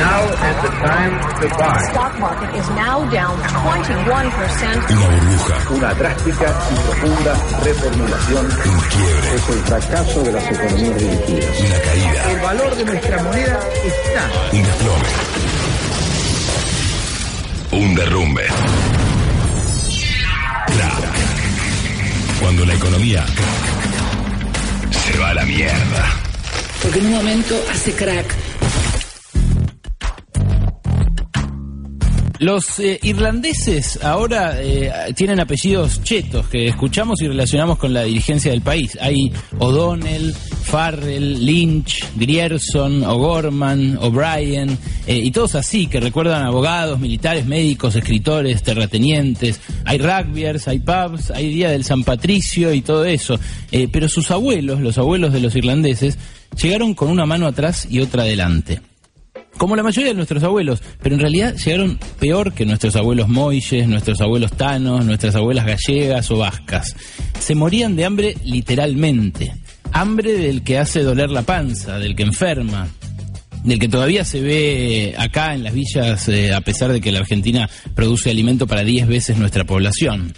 Now is the time to buy. stock market is now down 21%. Una burbuja, Una drástica y profunda reformulación. un quiebre, Es el fracaso de las economías dirigidas. una caída, El valor de nuestra moneda está un desplome. Un derrumbe. Crack. Cuando la economía crack, se va a la mierda. Porque en un momento hace crack. Los eh, irlandeses ahora eh, tienen apellidos chetos que escuchamos y relacionamos con la dirigencia del país. Hay O'Donnell, Farrell, Lynch, Grierson, O'Gorman, O'Brien, eh, y todos así que recuerdan abogados, militares, médicos, escritores, terratenientes. Hay rugbyers, hay pubs, hay Día del San Patricio y todo eso. Eh, pero sus abuelos, los abuelos de los irlandeses, llegaron con una mano atrás y otra adelante como la mayoría de nuestros abuelos, pero en realidad llegaron peor que nuestros abuelos moilles, nuestros abuelos tanos, nuestras abuelas gallegas o vascas. Se morían de hambre literalmente. Hambre del que hace doler la panza, del que enferma, del que todavía se ve acá en las villas, eh, a pesar de que la Argentina produce alimento para 10 veces nuestra población.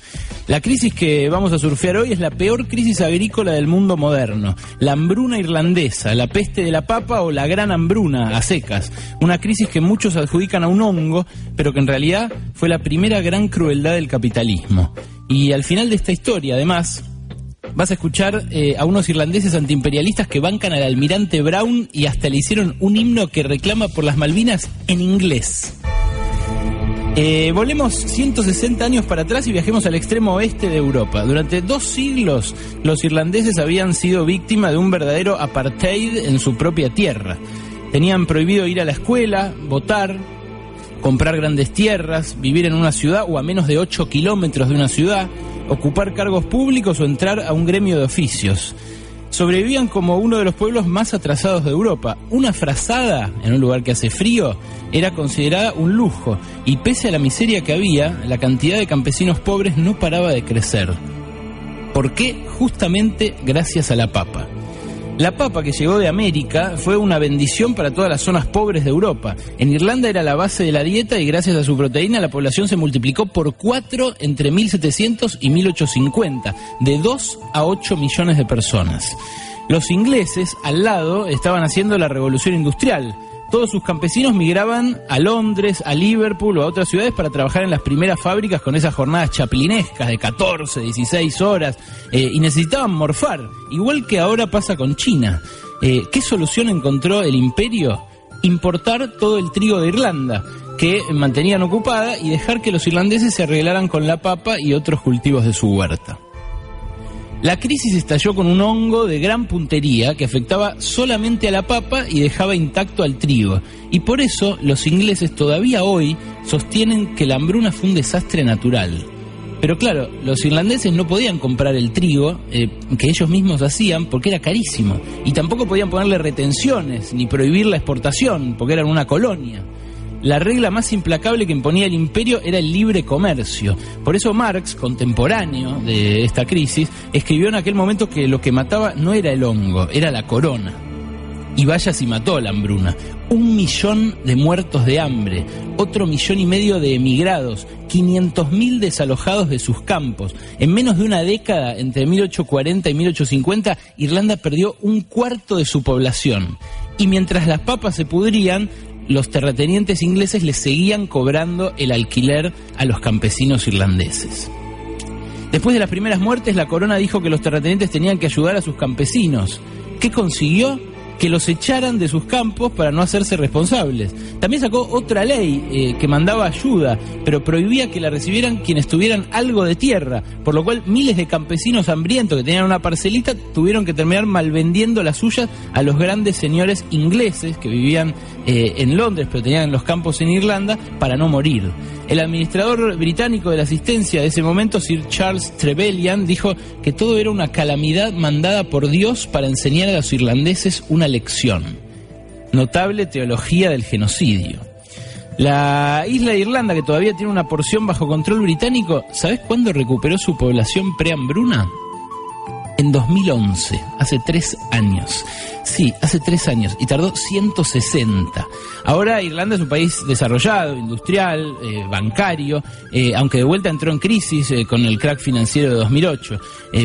La crisis que vamos a surfear hoy es la peor crisis agrícola del mundo moderno, la hambruna irlandesa, la peste de la papa o la gran hambruna a secas, una crisis que muchos adjudican a un hongo, pero que en realidad fue la primera gran crueldad del capitalismo. Y al final de esta historia, además, vas a escuchar eh, a unos irlandeses antiimperialistas que bancan al almirante Brown y hasta le hicieron un himno que reclama por las Malvinas en inglés. Eh, volemos 160 años para atrás y viajemos al extremo oeste de Europa. Durante dos siglos los irlandeses habían sido víctima de un verdadero apartheid en su propia tierra. Tenían prohibido ir a la escuela, votar, comprar grandes tierras, vivir en una ciudad o a menos de 8 kilómetros de una ciudad, ocupar cargos públicos o entrar a un gremio de oficios. Sobrevivían como uno de los pueblos más atrasados de Europa. Una frazada en un lugar que hace frío era considerada un lujo y pese a la miseria que había, la cantidad de campesinos pobres no paraba de crecer. ¿Por qué? Justamente gracias a la papa. La papa que llegó de América fue una bendición para todas las zonas pobres de Europa. En Irlanda era la base de la dieta y gracias a su proteína la población se multiplicó por cuatro entre 1700 y 1850, de 2 a 8 millones de personas. Los ingleses al lado estaban haciendo la revolución industrial. Todos sus campesinos migraban a Londres, a Liverpool o a otras ciudades para trabajar en las primeras fábricas con esas jornadas chaplinescas de 14, 16 horas eh, y necesitaban morfar, igual que ahora pasa con China. Eh, ¿Qué solución encontró el imperio? Importar todo el trigo de Irlanda, que mantenían ocupada, y dejar que los irlandeses se arreglaran con la papa y otros cultivos de su huerta. La crisis estalló con un hongo de gran puntería que afectaba solamente a la papa y dejaba intacto al trigo. Y por eso los ingleses todavía hoy sostienen que la hambruna fue un desastre natural. Pero claro, los irlandeses no podían comprar el trigo eh, que ellos mismos hacían porque era carísimo. Y tampoco podían ponerle retenciones ni prohibir la exportación porque eran una colonia. La regla más implacable que imponía el imperio era el libre comercio. Por eso Marx, contemporáneo de esta crisis, escribió en aquel momento que lo que mataba no era el hongo, era la corona. Y vaya si mató la hambruna. Un millón de muertos de hambre, otro millón y medio de emigrados, 500.000 desalojados de sus campos. En menos de una década, entre 1840 y 1850, Irlanda perdió un cuarto de su población. Y mientras las papas se pudrían, los terratenientes ingleses les seguían cobrando el alquiler a los campesinos irlandeses. Después de las primeras muertes, la corona dijo que los terratenientes tenían que ayudar a sus campesinos. ¿Qué consiguió? Que los echaran de sus campos para no hacerse responsables. También sacó otra ley eh, que mandaba ayuda, pero prohibía que la recibieran quienes tuvieran algo de tierra, por lo cual miles de campesinos hambrientos que tenían una parcelita tuvieron que terminar malvendiendo las suyas a los grandes señores ingleses que vivían eh, en Londres, pero tenían los campos en Irlanda, para no morir. El administrador británico de la asistencia de ese momento, Sir Charles Trevelyan, dijo que todo era una calamidad mandada por Dios para enseñar a los irlandeses una lección. Notable teología del genocidio. La isla de Irlanda, que todavía tiene una porción bajo control británico, ¿sabes cuándo recuperó su población prehambruna? En 2011, hace tres años. Sí, hace tres años, y tardó 160. Ahora Irlanda es un país desarrollado, industrial, eh, bancario, eh, aunque de vuelta entró en crisis eh, con el crack financiero de 2008.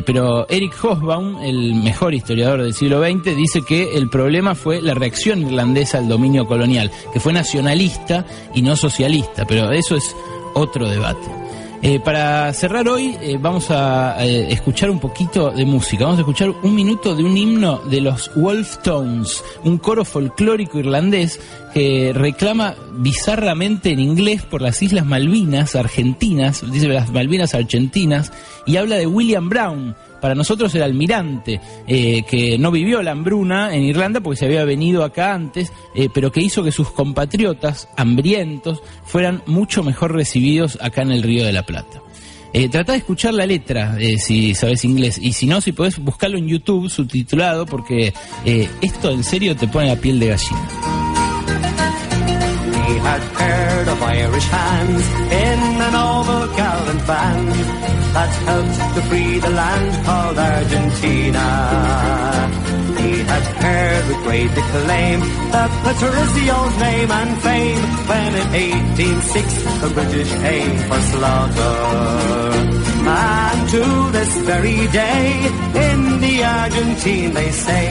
pero Eric Hobsbawm, el mejor historiador del siglo XX, dice que el problema fue la reacción irlandesa al dominio colonial, que fue nacionalista y no socialista, pero eso es otro debate. Eh, para cerrar hoy eh, vamos a eh, escuchar un poquito de música. Vamos a escuchar un minuto de un himno de los Wolf Tones, un coro folclórico irlandés que reclama bizarramente en inglés por las Islas Malvinas Argentinas, dice las Malvinas Argentinas, y habla de William Brown, para nosotros el almirante, eh, que no vivió la hambruna en Irlanda porque se había venido acá antes, eh, pero que hizo que sus compatriotas hambrientos fueran mucho mejor recibidos acá en el Río de la Plata. Eh, de escuchar la letra si sabes inglés y si no, si podés buscarlo en YouTube subtitulado porque esto en serio te pone la piel de gallina. That helped to free the land called Argentina. He had heard with great acclaim the Patricio's name and fame when in 1806 the British came for slaughter. And to this very day, in the Argentine they say,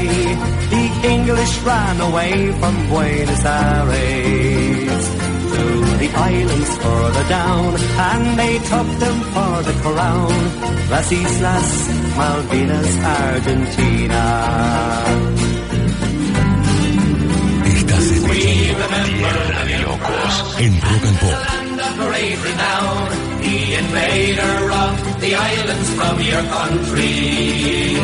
the English ran away from Buenos Aires further down, and they took them for the crown. Las Islas Malvinas, Argentina. Estás escuchando Tierra de Locos en Rock and Pop. The invader of the islands from your country.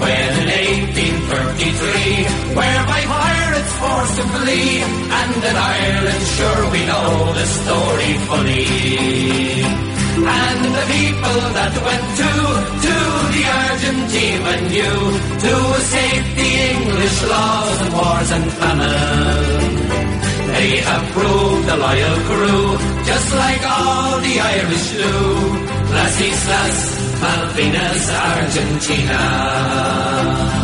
When in 1833, where by pirates forced to flee, and in Ireland, sure we the people that went to, to the Argentine when you, to escape the English laws and wars and famine. They have proved a loyal crew, just like all the Irish do. Las Islas Malvinas, Argentina.